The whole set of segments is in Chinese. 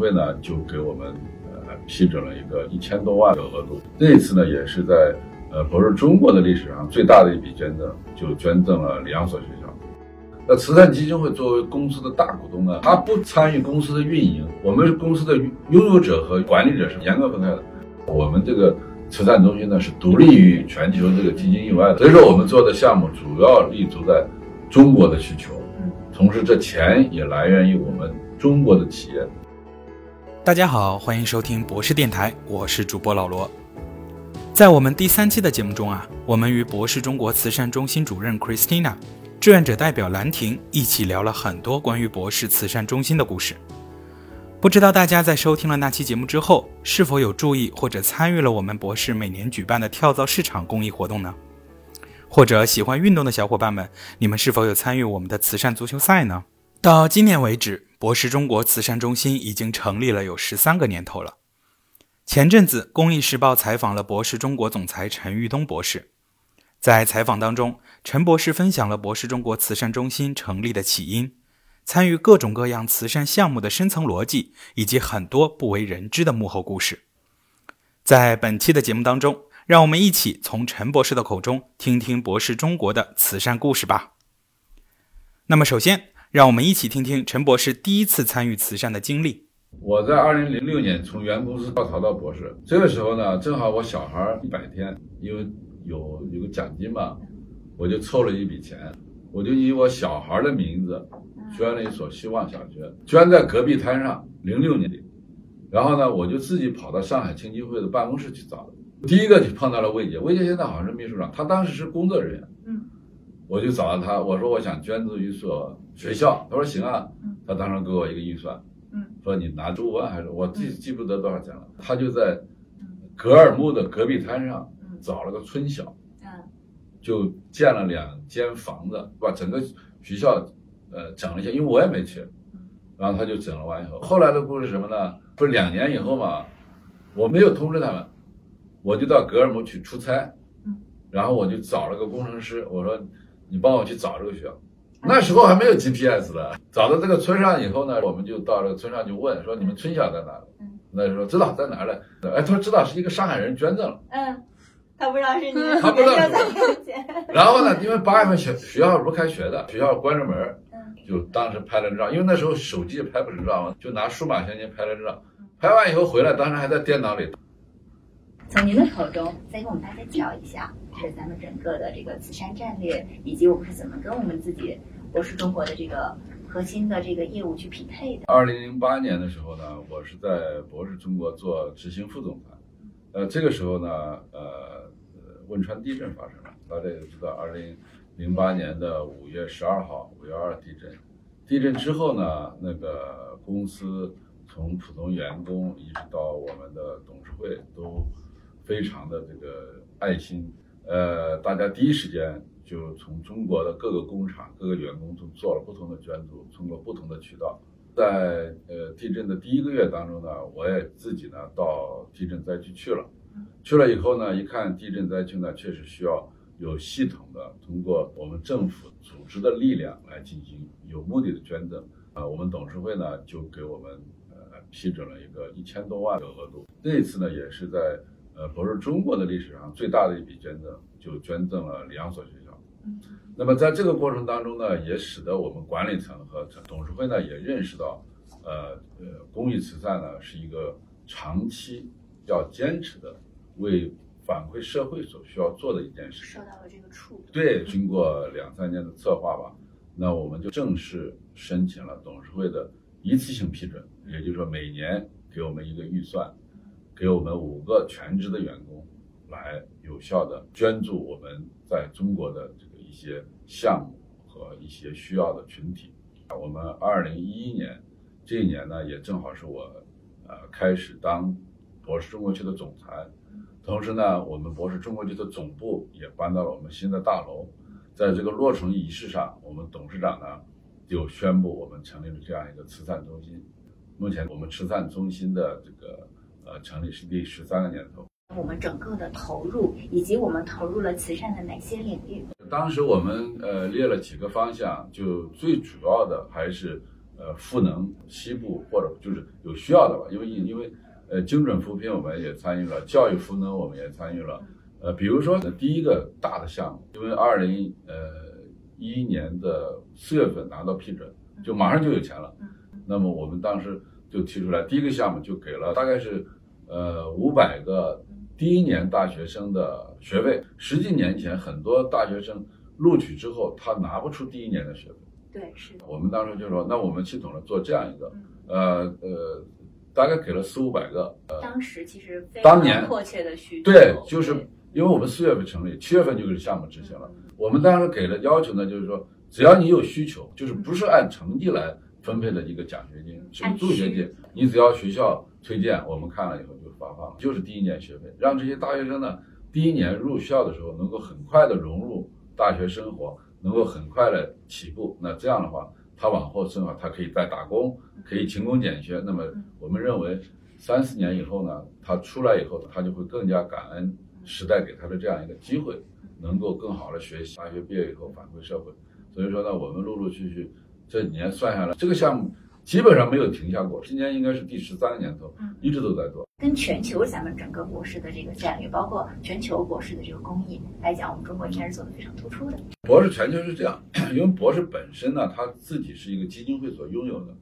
会呢就给我们呃批准了一个一千多万的额度。那次呢也是在呃博士中国的历史上最大的一笔捐赠，就捐赠了两所学校。那慈善基金会作为公司的大股东呢，他不参与公司的运营，我们公司的拥有者和管理者是严格分开的。我们这个慈善中心呢是独立于全球这个基金以外的，所以说我们做的项目主要立足在中国的需求，同时这钱也来源于我们中国的企业。大家好，欢迎收听博士电台，我是主播老罗。在我们第三期的节目中啊，我们与博士中国慈善中心主任 Christina、志愿者代表兰亭一起聊了很多关于博士慈善中心的故事。不知道大家在收听了那期节目之后，是否有注意或者参与了我们博士每年举办的跳蚤市场公益活动呢？或者喜欢运动的小伙伴们，你们是否有参与我们的慈善足球赛呢？到今年为止，博士中国慈善中心已经成立了有十三个年头了。前阵子，《公益时报》采访了博士中国总裁陈玉东博士，在采访当中，陈博士分享了博士中国慈善中心成立的起因。参与各种各样慈善项目的深层逻辑，以及很多不为人知的幕后故事，在本期的节目当中，让我们一起从陈博士的口中听听博士中国的慈善故事吧。那么，首先，让我们一起听听陈博士第一次参与慈善的经历。我在二零零六年从原公司跳槽到博士，这个时候呢，正好我小孩一百天，因为有有个奖金嘛，我就凑了一笔钱，我就以我小孩的名字。捐了一所希望小学，捐在隔壁滩上，零六年底，然后呢，我就自己跑到上海青基会的办公室去找的。第一个就碰到了魏杰，魏杰现在好像是秘书长，他当时是工作人员。嗯，我就找到他，我说我想捐助一所学校，他说行啊。他当时给我一个预算，嗯，说你拿十五万还是我记记不得多少钱了。他就在格尔木的戈壁滩上找了个村小，嗯，就建了两间房子，把整个学校。呃，整了一下，因为我也没去，然后他就整了完以后，后来的故事什么呢？不是两年以后嘛，我没有通知他们，我就到格尔木去出差，然后我就找了个工程师，我说你帮我去找这个学校，那时候还没有 GPS 的，找到这个村上以后呢，我们就到这个村上去问说你们村小在哪？那时候知道在哪嘞？哎，他说知道是一个上海人捐赠了。嗯。他不知道是你，他不知道。然后呢，因为八月份学学校不开学的，学校关着门，就当时拍了照，因为那时候手机也拍不成照嘛，就拿数码相机拍了照。拍完以后回来，当时还在电脑里。从您的口中再给我们大家介绍一下，就是咱们整个的这个慈善战略，以及我们是怎么跟我们自己博士中国的这个核心的这个业务去匹配的。二零零八年的时候呢，我是在博士中国做执行副总裁，呃，这个时候呢，呃。汶川地震发生了，大家也知道，二零零八年的五月十二号，五幺二地震。地震之后呢，那个公司从普通员工一直到我们的董事会都非常的这个爱心，呃，大家第一时间就从中国的各个工厂、各个员工都做了不同的捐助，通过不同的渠道，在呃地震的第一个月当中呢，我也自己呢到地震灾区去了。去了以后呢，一看地震灾区呢，确实需要有系统的通过我们政府组织的力量来进行有目的的捐赠。啊，我们董事会呢就给我们呃批准了一个一千多万的额度。这一次呢也是在呃不是中国的历史上最大的一笔捐赠，就捐赠了两所学校。那么在这个过程当中呢，也使得我们管理层和董事会呢也认识到，呃呃，公益慈善呢是一个长期要坚持的。为反馈社会所需要做的一件事，受到了这个触对，经过两三年的策划吧，那我们就正式申请了董事会的一次性批准，也就是说每年给我们一个预算，给我们五个全职的员工，来有效的捐助我们在中国的这个一些项目和一些需要的群体。我们二零一一年这一年呢，也正好是我呃开始当博士中国区的总裁。同时呢，我们博士中国区的总部也搬到了我们新的大楼。在这个落成仪式上，我们董事长呢就宣布我们成立了这样一个慈善中心。目前我们慈善中心的这个呃成立是第十三个年头。我们整个的投入以及我们投入了慈善的哪些领域？当时我们呃列了几个方向，就最主要的还是呃赋能西部或者就是有需要的吧，因为因为呃精准扶贫我们也参与了，教育赋能我们也参与了。呃，比如说第一个大的项目，因为二零呃一一年的四月份拿到批准，就马上就有钱了。那么我们当时就提出来，第一个项目就给了大概是呃五百个第一年大学生的学位。十几年前，很多大学生录取之后，他拿不出第一年的学费。对，是的。我们当时就说，那我们系统上做这样一个，呃呃，大概给了四五百个。呃，当时其实非当年常迫切的需求。对，就是因为我们四月份成立，七月份就是项目执行了。我们当时给的要求呢，就是说，只要你有需求，就是不是按成绩来分配的一个奖学金，助学金，你只要学校推荐，我们看了以后就发放，就是第一年学费，让这些大学生呢，第一年入校的时候能够很快的融入大学生活，能够很快的起步。那这样的话，他往后生活，他可以再打工，可以勤工俭学。那么我们认为，三四年以后呢，他出来以后，他就会更加感恩时代给他的这样一个机会，能够更好的学习。大学毕业以后返回社会。所以说呢，我们陆陆续续这几年算下来，这个项目基本上没有停下过。今年应该是第十三个年头，一直都在做。跟全球咱们整个博士的这个战略，包括全球博士的这个工艺来讲，我们中国应该是做的非常突出的。博士全球是这样，因为博士本身呢，它自己是一个基金会所拥有的，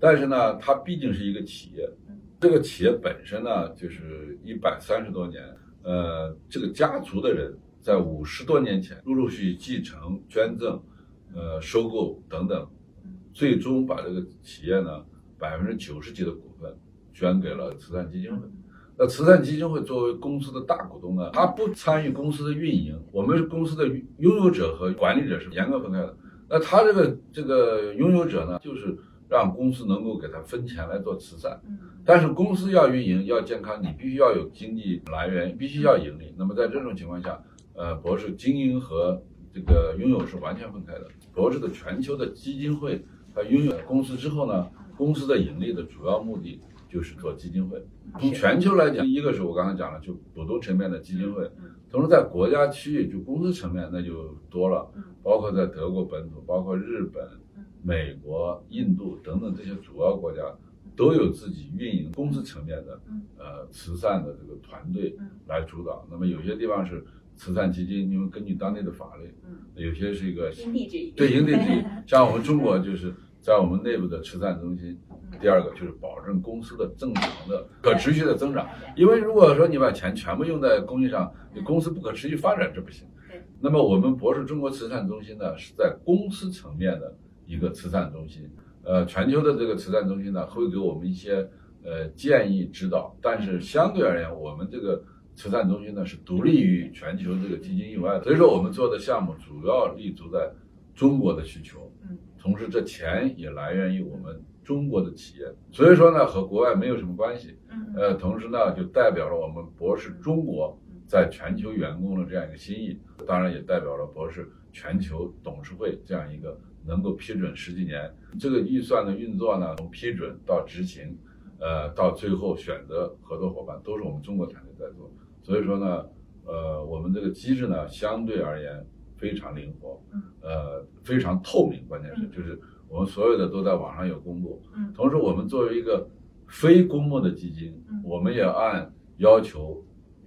但是呢，它毕竟是一个企业，这个企业本身呢，就是一百三十多年，呃，这个家族的人在五十多年前陆陆续续继承、捐赠。呃，收购等等，最终把这个企业呢百分之九十几的股份捐给了慈善基金会。那慈善基金会作为公司的大股东呢，他不参与公司的运营。我们公司的拥有者和管理者是严格分开的。那他这个这个拥有者呢，就是让公司能够给他分钱来做慈善。但是公司要运营要健康，你必须要有经济来源，必须要盈利。那么在这种情况下，呃，博士经营和这个拥有是完全分开的。博士的全球的基金会，它拥有公司之后呢，公司的盈利的主要目的就是做基金会。从全球来讲，一个是我刚才讲了，就股东层面的基金会，同时在国家区域就公司层面那就多了，包括在德国本土，包括日本、美国、印度等等这些主要国家，都有自己运营公司层面的呃慈善的这个团队来主导。那么有些地方是。慈善基金，因为根据当地的法律，嗯，有些是一个对营地制宜。像我们中国就是在我们内部的慈善中心，第二个就是保证公司的正常的可持续的增长。因为如果说你把钱全部用在公益上，你公司不可持续发展这不行。那么我们博士中国慈善中心呢，是在公司层面的一个慈善中心。呃，全球的这个慈善中心呢，会给我们一些呃建议指导，但是相对而言，我们这个。慈善中心呢是独立于全球这个基金以外的，所以说我们做的项目主要立足在中国的需求，嗯，同时这钱也来源于我们中国的企业，所以说呢和国外没有什么关系，嗯，呃，同时呢就代表了我们博士中国在全球员工的这样一个心意，当然也代表了博士全球董事会这样一个能够批准十几年。这个预算的运作呢，从批准到执行，呃，到最后选择合作伙伴都是我们中国团队在做。所以说呢，呃，我们这个机制呢，相对而言非常灵活，呃，非常透明，关键是就是我们所有的都在网上有公布。嗯，同时我们作为一个非公募的基金，我们也按要求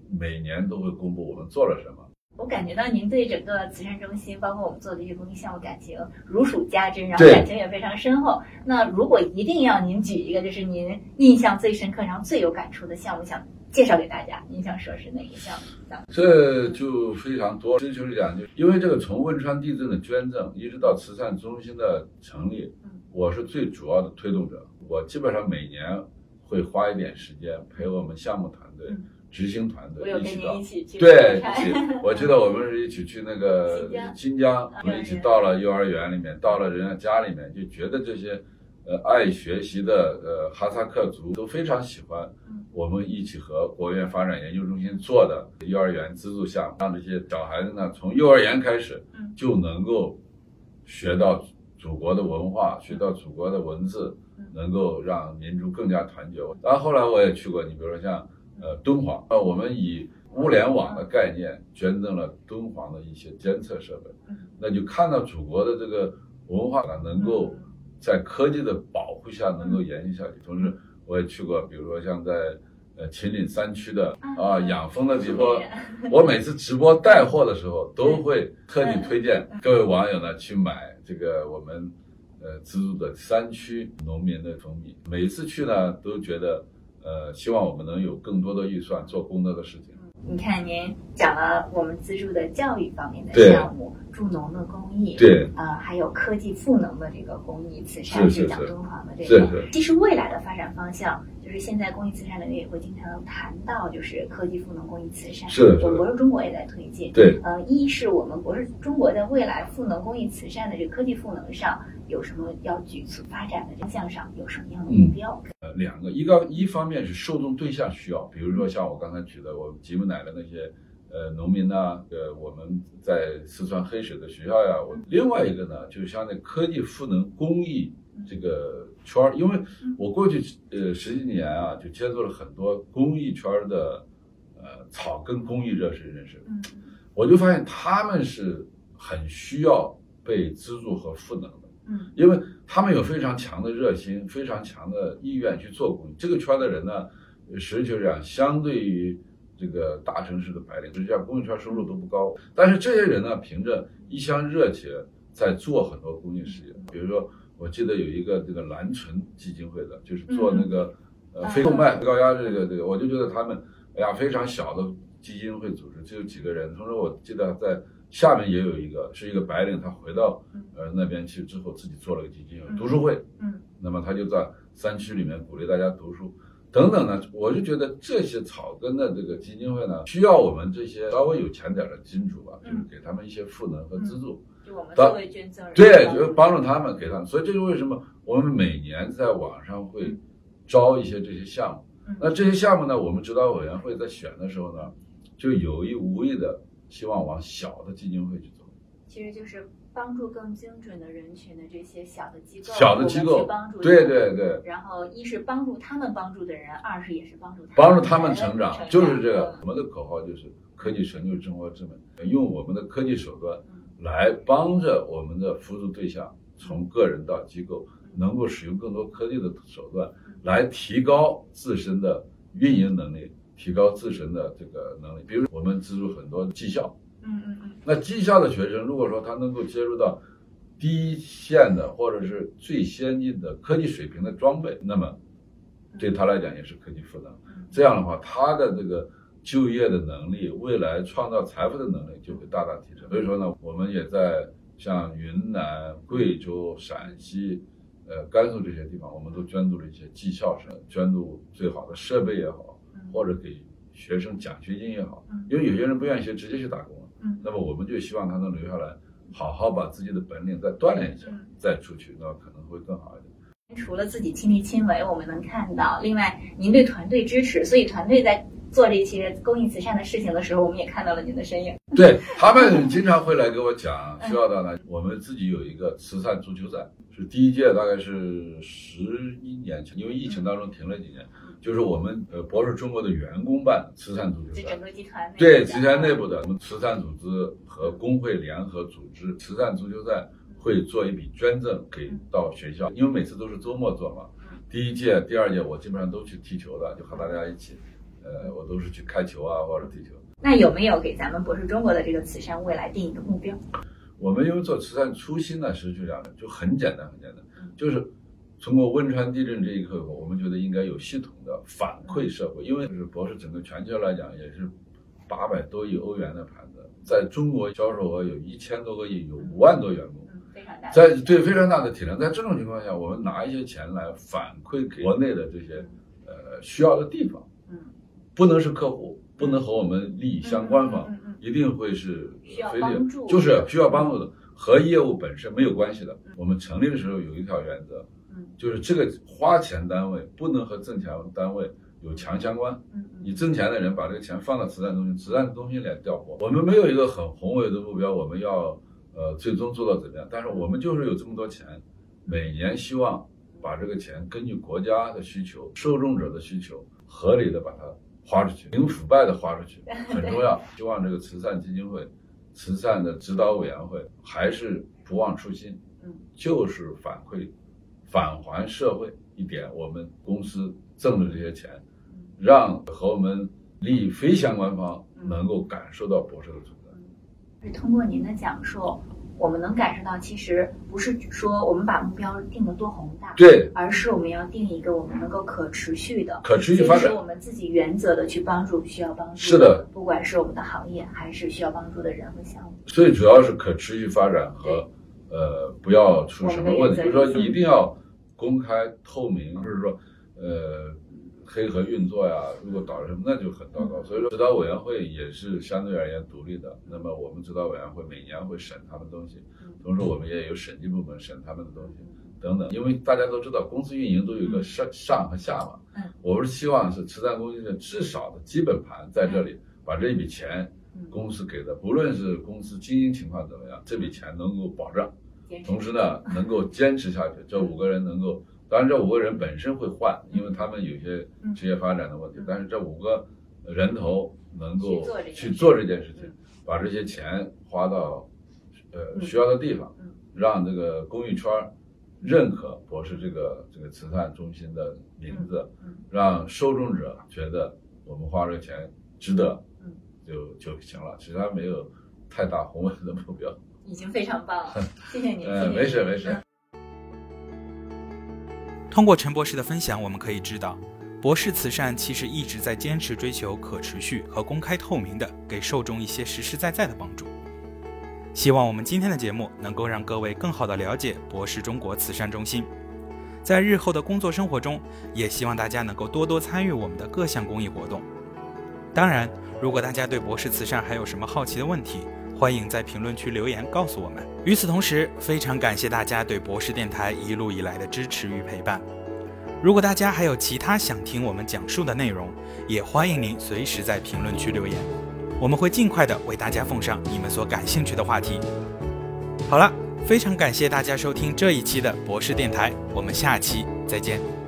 每年都会公布我们做了什么。我感觉到您对整个慈善中心，包括我们做的这些公益项目，感情如数家珍，然后感情也非常深厚。那如果一定要您举一个，就是您印象最深刻、然后最有感触的项目，想。介绍给大家，您想说是哪一项目？这就非常多。实就是讲，就因为这个从汶川地震的捐赠，一直到慈善中心的成立，我是最主要的推动者。我基本上每年会花一点时间陪我们项目团队、执行团队一起到。一起去。对，我记得我们是一起去那个新疆，我们一起到了幼儿园里面，到了人家家里面，就觉得这些。呃，爱学习的呃哈萨克族都非常喜欢我们一起和国务院发展研究中心做的幼儿园资助项目，让这些小孩子呢从幼儿园开始就能够学到祖国的文化，学到祖国的文字，能够让民族更加团结。然后后来我也去过，你比如说像呃敦煌，呃我们以物联网的概念捐赠了敦煌的一些监测设备，那就看到祖国的这个文化呢能够。在科技的保护下能够延续下去。同时，我也去过，比如说像在呃秦岭山区的啊养蜂的地方，我每次直播带货的时候，都会特地推荐各位网友呢去买这个我们呃资助的山区农民的蜂蜜。每一次去呢，都觉得呃希望我们能有更多的预算做更多的事情。你看，您讲了我们资助的教育方面的项目，助农的公益，对，呃，还有科技赋能的这个公益慈善，是是讲敦煌的这个，是是。其实未来的发展方向，就是现在公益慈善领域也会经常谈到，就是科技赋能公益慈善。是我们博士中国也在推进。对，呃，一是我们博士中国在未来赋能公益慈善的这个科技赋能上有什么要举措发展的方向上有什么样的目标？呃，两个，一个一方面是受众对象需要，比如说像我刚才举的，我吉姆奶的那些。呃，农民啊，呃，我们在四川黑水的学校呀，我另外一个呢，就是像那科技赋能公益这个圈儿，因为我过去呃十几年啊，就接触了很多公益圈的呃草根公益热心人士，我就发现他们是很需要被资助和赋能的，嗯，因为他们有非常强的热心，非常强的意愿去做公益。这个圈的人呢，实际上相对于。这个大城市的白领，实际上公益圈收入都不高，但是这些人呢，凭着一腔热情在做很多公益事业。比如说，我记得有一个这个蓝纯基金会的，就是做那个呃非动脉高压这个这个，我就觉得他们哎呀非常小的基金会组织，只有几个人。同时，我记得在下面也有一个是一个白领，他回到呃那边去之后，自己做了个基金会读书会，嗯，那么他就在山区里面鼓励大家读书。等等呢，我就觉得这些草根的这个基金会呢，需要我们这些稍微有钱点的金主吧，就是给他们一些赋能和资助。就我们作为捐赠人，对，就帮助他们，给他们。所以这就为什么我们每年在网上会招一些这些项目。那这些项目呢，我们指导委员会在选的时候呢，就有意无意的希望往小的基金会去走。其实就是。帮助更精准的人群的这些小的机构，小的机构帮助，对对对。然后一是帮助他们帮助的人，二是也是帮助帮助他们成长，就是这个。我们的口号就是科技成就生活之美，用我们的科技手段来帮着我们的辅助对象，从个人到机构，能够使用更多科技的手段来提高自身的运营能力，提高自身的这个能力。比如我们资助很多技校。嗯嗯嗯，那技校的学生，如果说他能够接触到第一线的或者是最先进的科技水平的装备，那么对他来讲也是科技赋能。这样的话，他的这个就业的能力、未来创造财富的能力就会大大提升。所以说呢，我们也在像云南、贵州、陕西、呃甘肃这些地方，我们都捐助了一些技校生，捐助最好的设备也好，或者给学生奖学金也好，因为有些人不愿意学，直接去打工。嗯，那么我们就希望他能留下来，好好把自己的本领再锻炼一下，再出去，那可能会更好一点。除了自己亲力亲为，我们能看到，另外您对团队支持，所以团队在做这些公益慈善的事情的时候，我们也看到了您的身影。对他们经常会来给我讲，需要的呢，我们自己有一个慈善足球赛，是第一届，大概是十一年前，因为疫情当中停了几年。就是我们呃博士中国的员工办慈善足球赛，整个集团对集团内部的我们慈善组织和工会联合组织慈善足球赛，会做一笔捐赠给到学校，因为每次都是周末做嘛。第一届、第二届我基本上都去踢球的，就和大家一起，呃，我都是去开球啊或者踢球。那有没有给咱们博士中国的这个慈善未来定一个目标？我们因为做慈善初心呢，实际上就很简单很简单，就是。通过汶川地震这一刻，我们觉得应该有系统的反馈社会，因为就是博士整个全球来讲也是八百多亿欧元的盘子，在中国销售额有一千多个亿，有五万多员工，非常大，在对非常大的体量，在这种情况下，我们拿一些钱来反馈给国内的这些呃需要的地方，嗯，不能是客户，不能和我们利益相关方，一定会是非利，就是需要帮助的，和业务本身没有关系的。我们成立的时候有一条原则。就是这个花钱单位不能和挣钱单位有强相关。嗯，你挣钱的人把这个钱放到慈善中心，慈善中心来调拨。我们没有一个很宏伟的目标，我们要呃最终做到怎么样？但是我们就是有这么多钱，每年希望把这个钱根据国家的需求、受众者的需求，合理的把它花出去，零腐败的花出去，很重要。希望这个慈善基金会、慈善的指导委员会还是不忘初心，嗯，就是反馈。返还社会一点我们公司挣的这些钱，让和我们利益非相关方能够感受到博士的存在。是通过您的讲述，我们能感受到，其实不是说我们把目标定得多宏大，对，而是我们要定一个我们能够可持续的、可持续发展我们自己原则的去帮助需要帮助是的，不管是我们的行业还是需要帮助的人和项目。最主要是可持续发展和呃不要出什么问题，就是说一定要公开透明，就是说呃黑盒运作呀，如果导致什么那就很糟糕。所以说指导委员会也是相对而言独立的，那么我们指导委员会每年会审他们东西，同时我们也有审计部门审他们的东西。等等，因为大家都知道，公司运营都有一个上上和下嘛。嗯，我们是希望是慈善公益的至少的基本盘在这里，把这一笔钱，公司给的，不论是公司经营情况怎么样，这笔钱能够保障，同时呢能够坚持下去。这五个人能够，当然这五个人本身会换，因为他们有些职业发展的问题，但是这五个人头能够去做这件事情，把这些钱花到呃需要的地方，让这个公益圈。认可博士这个这个慈善中心的名字，让受众者觉得我们花这个钱值得，就就行了。其他没有太大宏伟的目标，已经非常棒了。谢谢您。嗯，没事没事。通过陈博士的分享，我们可以知道，博士慈善其实一直在坚持追求可持续和公开透明的，给受众一些实实在在的帮助。希望我们今天的节目能够让各位更好的了解博士中国慈善中心，在日后的工作生活中，也希望大家能够多多参与我们的各项公益活动。当然，如果大家对博士慈善还有什么好奇的问题，欢迎在评论区留言告诉我们。与此同时，非常感谢大家对博士电台一路以来的支持与陪伴。如果大家还有其他想听我们讲述的内容，也欢迎您随时在评论区留言。我们会尽快的为大家奉上你们所感兴趣的话题。好了，非常感谢大家收听这一期的博士电台，我们下期再见。